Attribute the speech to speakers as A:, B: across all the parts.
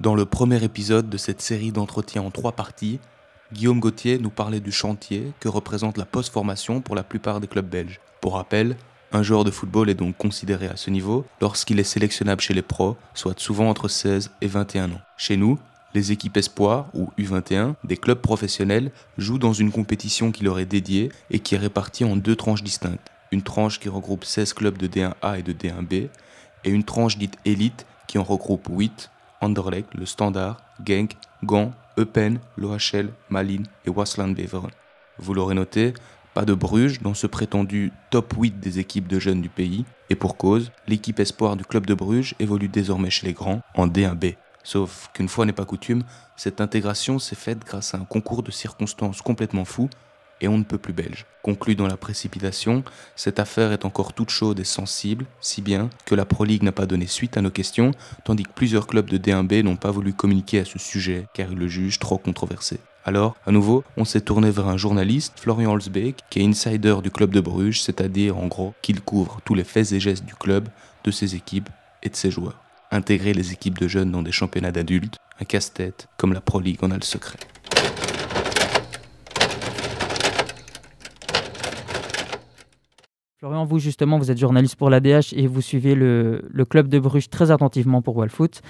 A: Dans le premier épisode de cette série d'entretiens en trois parties, Guillaume Gauthier nous parlait du chantier que représente la post-formation pour la plupart des clubs belges. Pour rappel, un joueur de football est donc considéré à ce niveau lorsqu'il est sélectionnable chez les pros, soit souvent entre 16 et 21 ans. Chez nous, les équipes espoirs ou U21 des clubs professionnels jouent dans une compétition qui leur est dédiée et qui est répartie en deux tranches distinctes. Une tranche qui regroupe 16 clubs de D1A et de D1B et une tranche dite élite qui en regroupe 8 Anderlecht, le Standard, Genk, Gand, Eupen, l'OHL, Malines et Wasland Beveren. Vous l'aurez noté, pas de Bruges dans ce prétendu top 8 des équipes de jeunes du pays, et pour cause, l'équipe espoir du club de Bruges évolue désormais chez les grands en D1B. Sauf qu'une fois n'est pas coutume, cette intégration s'est faite grâce à un concours de circonstances complètement fou et on ne peut plus belge. Conclu dans la précipitation, cette affaire est encore toute chaude et sensible, si bien que la Pro League n'a pas donné suite à nos questions, tandis que plusieurs clubs de D1B n'ont pas voulu communiquer à ce sujet car ils le jugent trop controversé. Alors, à nouveau, on s'est tourné vers un journaliste, Florian Holzbeek, qui est insider du club de Bruges, c'est-à-dire en gros qu'il couvre tous les faits et gestes du club, de ses équipes et de ses joueurs. Intégrer les équipes de jeunes dans des championnats d'adultes, un casse-tête comme la Pro League en a le secret.
B: Florian, vous justement, vous êtes journaliste pour l'ADH et vous suivez le, club de Bruges très attentivement pour Wallfoot.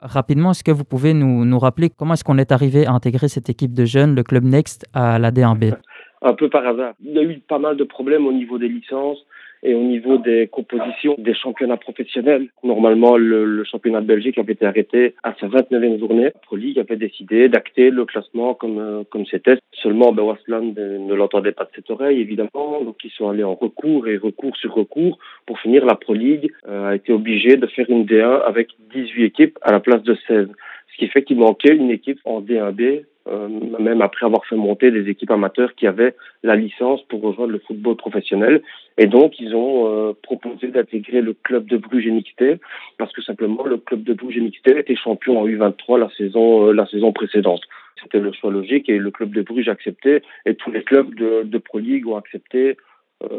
B: Rapidement, est-ce que vous pouvez nous, nous rappeler comment est-ce qu'on est arrivé à intégrer cette équipe de jeunes, le club Next, à la D1B
C: Un peu par hasard. Il y a eu pas mal de problèmes au niveau des licences et au niveau des compositions des championnats professionnels, normalement, le, le, championnat de Belgique avait été arrêté à sa 29e journée. La Pro League avait décidé d'acter le classement comme euh, comme c'était. Seulement, ben, ne l'entendait pas de cette oreille, évidemment. Donc, ils sont allés en recours et recours sur recours. Pour finir, la Pro League euh, a été obligée de faire une D1 avec 18 équipes à la place de 16. Ce qui fait qu'il manquait une équipe en D1B euh, même après avoir fait monter des équipes amateurs qui avaient la licence pour rejoindre le football professionnel. Et donc, ils ont euh, proposé d'intégrer le club de Bruges NXT parce que simplement, le club de Bruges NXT était champion en U23 la saison, euh, la saison précédente. C'était le choix logique et le club de Bruges a accepté et tous les clubs de, de Pro League ont accepté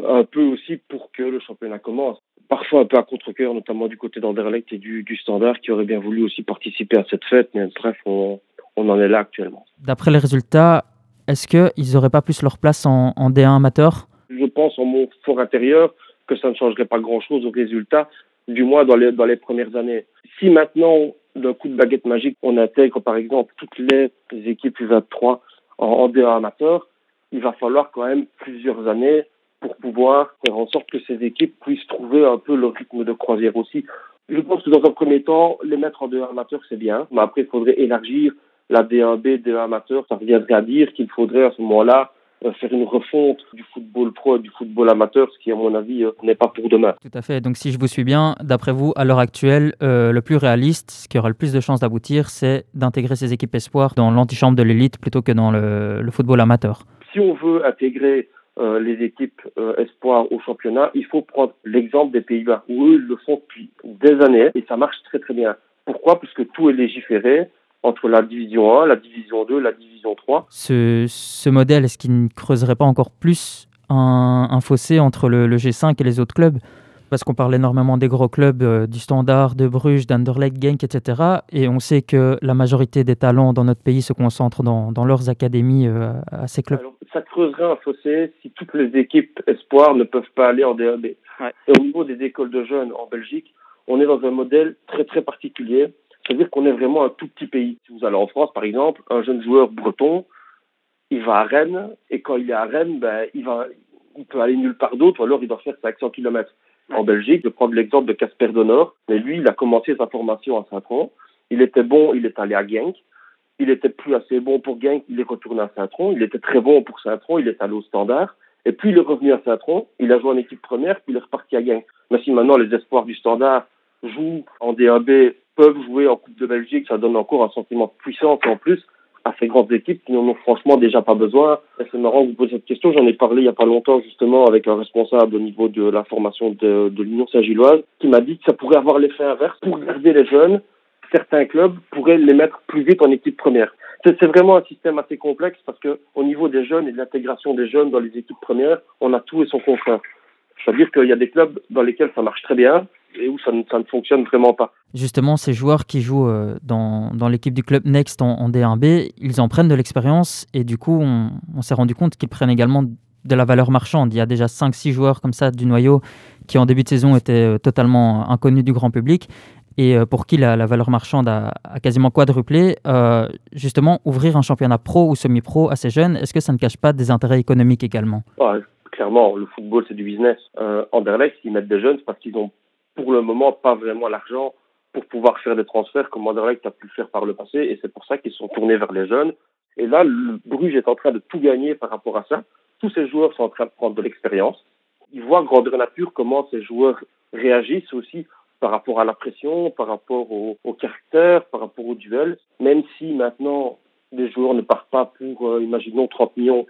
C: un peu aussi pour que le championnat commence. Parfois un peu à contre-cœur, notamment du côté d'Anderlecht et du, du Standard qui auraient bien voulu aussi participer à cette fête, mais bref, on, on en est là actuellement.
B: D'après les résultats, est-ce qu'ils n'auraient pas plus leur place en, D1 amateur?
C: Je pense en mon fort intérieur que ça ne changerait pas grand-chose aux résultats, du moins dans les, dans les premières années. Si maintenant, d'un coup de baguette magique, on intègre par exemple toutes les équipes U23 en, en D1 amateur, il va falloir quand même plusieurs années pour pouvoir faire en sorte que ces équipes puissent trouver un peu le rythme de croisière aussi. Je pense que dans un premier temps, les mettre en D1 amateur, c'est bien, mais après, il faudrait élargir la D1B, D1 amateur, ça reviendrait à dire qu'il faudrait à ce moment-là euh, faire une refonte du football pro et du football amateur, ce qui, à mon avis, euh, n'est pas pour demain.
B: Tout à fait. Donc, si je vous suis bien, d'après vous, à l'heure actuelle, euh, le plus réaliste, ce qui aura le plus de chances d'aboutir, c'est d'intégrer ces équipes espoirs dans l'antichambre de l'élite plutôt que dans le, football amateur.
C: Si on veut intégrer les équipes espoirs au championnat, il faut prendre l'exemple des Pays-Bas, où eux le font depuis des années et ça marche très très bien. Pourquoi? Parce que tout est légiféré, entre la division 1, la division 2, la division 3.
B: Ce, ce modèle, est-ce qu'il ne creuserait pas encore plus un, un fossé entre le, le, G5 et les autres clubs? Parce qu'on parle énormément des gros clubs, euh, du Standard, de Bruges, d'Anderlecht, Genk, etc. Et on sait que la majorité des talents dans notre pays se concentrent dans, dans leurs académies euh, à ces clubs. Alors,
C: ça creuserait un fossé si toutes les équipes espoirs ne peuvent pas aller en DAB. Et au niveau des écoles de jeunes en Belgique, on est dans un modèle très très particulier c'est-à-dire qu'on est vraiment un tout petit pays. Si vous allez en France, par exemple, un jeune joueur breton, il va à Rennes, et quand il est à Rennes, ben, il, va, il peut aller nulle part d'autre, ou alors il doit faire 500 km. En Belgique, je prends l'exemple de Casper Donor, mais lui, il a commencé sa formation à Saint-Tron. Il était bon, il est allé à Genk. Il était plus assez bon pour Genk, il est retourné à Saint-Tron. Il était très bon pour Saint-Tron, il est allé au Standard. Et puis il est revenu à Saint-Tron, il a joué en équipe première, puis il est reparti à Genk. Mais si maintenant les espoirs du Standard jouent en DAB peuvent jouer en Coupe de Belgique, ça donne encore un sentiment de puissance en plus à ces grandes équipes qui n'en ont franchement déjà pas besoin. C'est marrant que vous posez cette question. J'en ai parlé il y a pas longtemps justement avec un responsable au niveau de la formation de, de l'Union Saint-Gilloise qui m'a dit que ça pourrait avoir l'effet inverse. Pour garder les jeunes, certains clubs pourraient les mettre plus vite en équipe première. C'est vraiment un système assez complexe parce que au niveau des jeunes et de l'intégration des jeunes dans les équipes premières, on a tout et son contraire. C'est-à-dire qu'il y a des clubs dans lesquels ça marche très bien, et où ça ne, ça ne fonctionne vraiment pas.
B: Justement, ces joueurs qui jouent euh, dans, dans l'équipe du club Next en, D1B, ils en prennent de l'expérience et du coup, on, on s'est rendu compte qu'ils prennent également de la valeur marchande. Il y a déjà 5-6 joueurs comme ça du noyau qui en début de saison étaient totalement inconnus du grand public et euh, pour qui la, valeur marchande a, quasiment quadruplé. Euh, justement, ouvrir un championnat pro ou semi-pro à ces jeunes, est-ce que ça ne cache pas des intérêts économiques également?
C: Clairement, le football, c'est du business. Euh, Anderlecht, s'ils mettent des jeunes, parce qu'ils ont pour le moment pas vraiment l'argent pour pouvoir faire des transferts comme Anderlecht a pu faire par le passé, et c'est pour ça qu'ils sont tournés vers les jeunes. Et là, le Bruges est en train de tout gagner par rapport à ça. Tous ces joueurs sont en train de prendre de l'expérience. Ils voient grandeur nature comment ces joueurs réagissent aussi par rapport à la pression, par rapport au, caractère, par rapport au duel, même si maintenant les joueurs ne partent pas pour, euh, imaginons, 30 millions,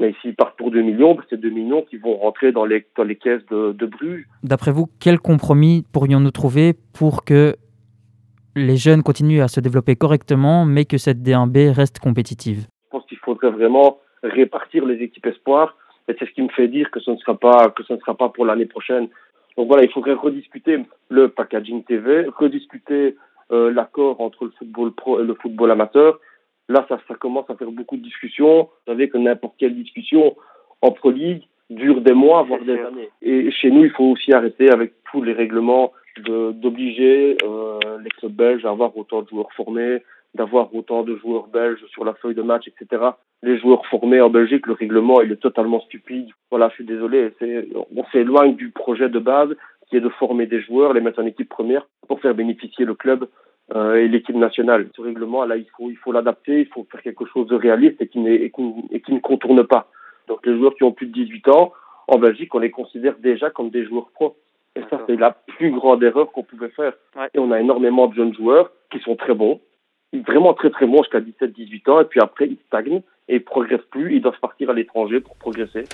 C: mais s'ils partent pour 2 millions, ben, c'est 2 millions qui vont rentrer dans les, dans les caisses de, de Bruges.
B: D'après vous, quel compromis pourrions-nous trouver pour que les jeunes continuent à se développer correctement, mais que cette D1B reste compétitive?
C: Je pense qu'il faudrait vraiment répartir les équipes espoirs, et c'est ce qui me fait dire que ce ne sera pas, que ce ne sera pas pour l'année prochaine. Donc voilà, il faudrait rediscuter le packaging TV, rediscuter euh, l'accord entre le football pro et le football amateur. Là, ça, ça commence à faire beaucoup de discussions. Vous savez que n'importe quelle discussion en Pro League dure des mois, voire des années. Et chez nous, il faut aussi arrêter avec tous les règlements d'obliger euh, les clubs belges à avoir autant de joueurs formés, d'avoir autant de joueurs belges sur la feuille de match, etc. Les joueurs formés en Belgique, le règlement, il est totalement stupide. Voilà, je suis désolé. On s'éloigne du projet de base qui est de former des joueurs, les mettre en équipe première pour faire bénéficier le club et l'équipe nationale. Ce règlement, là, il faut il faut l'adapter, il faut faire quelque chose de réaliste et qui, et qui, et qui ne contourne pas. Donc les joueurs qui ont plus de 18 ans, en Belgique, on les considère déjà comme des joueurs pro. Et ça, c'est la plus grande erreur qu'on pouvait faire. Et on a énormément de jeunes joueurs qui sont très bons, vraiment très très bons jusqu'à 17-18 ans, et puis après, ils stagnent et ils progressent plus, ils doivent partir à l'étranger pour progresser.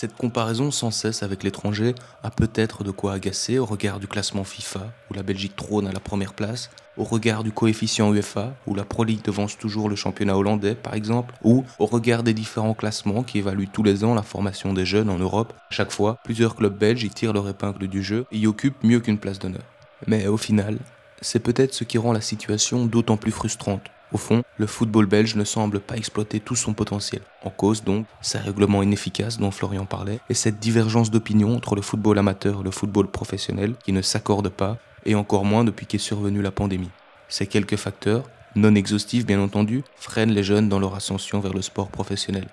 A: Cette comparaison sans cesse avec l'étranger a peut-être de quoi agacer au regard du classement FIFA, où la Belgique trône à la première place, au regard du coefficient UEFA, où la Pro League devance toujours le championnat hollandais par exemple, ou au regard des différents classements qui évaluent tous les ans la formation des jeunes en Europe. chaque fois, plusieurs clubs belges y tirent leur épingle du jeu et y occupent mieux qu'une place d'honneur. Mais au final, c'est peut-être ce qui rend la situation d'autant plus frustrante. Au fond, le football belge ne semble pas exploiter tout son potentiel. En cause donc, ces règlements inefficaces dont Florian parlait, et cette divergence d'opinion entre le football amateur et le football professionnel qui ne s'accordent pas, et encore moins depuis qu'est survenue la pandémie. Ces quelques facteurs, non exhaustifs bien entendu, freinent les jeunes dans leur ascension vers le sport professionnel.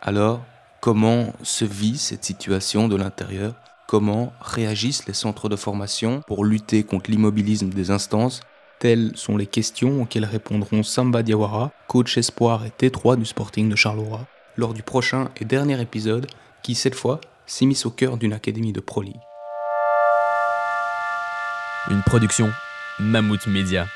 A: Alors, comment se vit cette situation de l'intérieur? Comment réagissent les centres de formation pour lutter contre l'immobilisme des instances Telles sont les questions auxquelles répondront Samba Diawara, coach espoir et T3 du Sporting de Charleroi, lors du prochain et dernier épisode qui, cette fois, s'immisce au cœur d'une académie de Pro.
D: Une production Mammouth Media.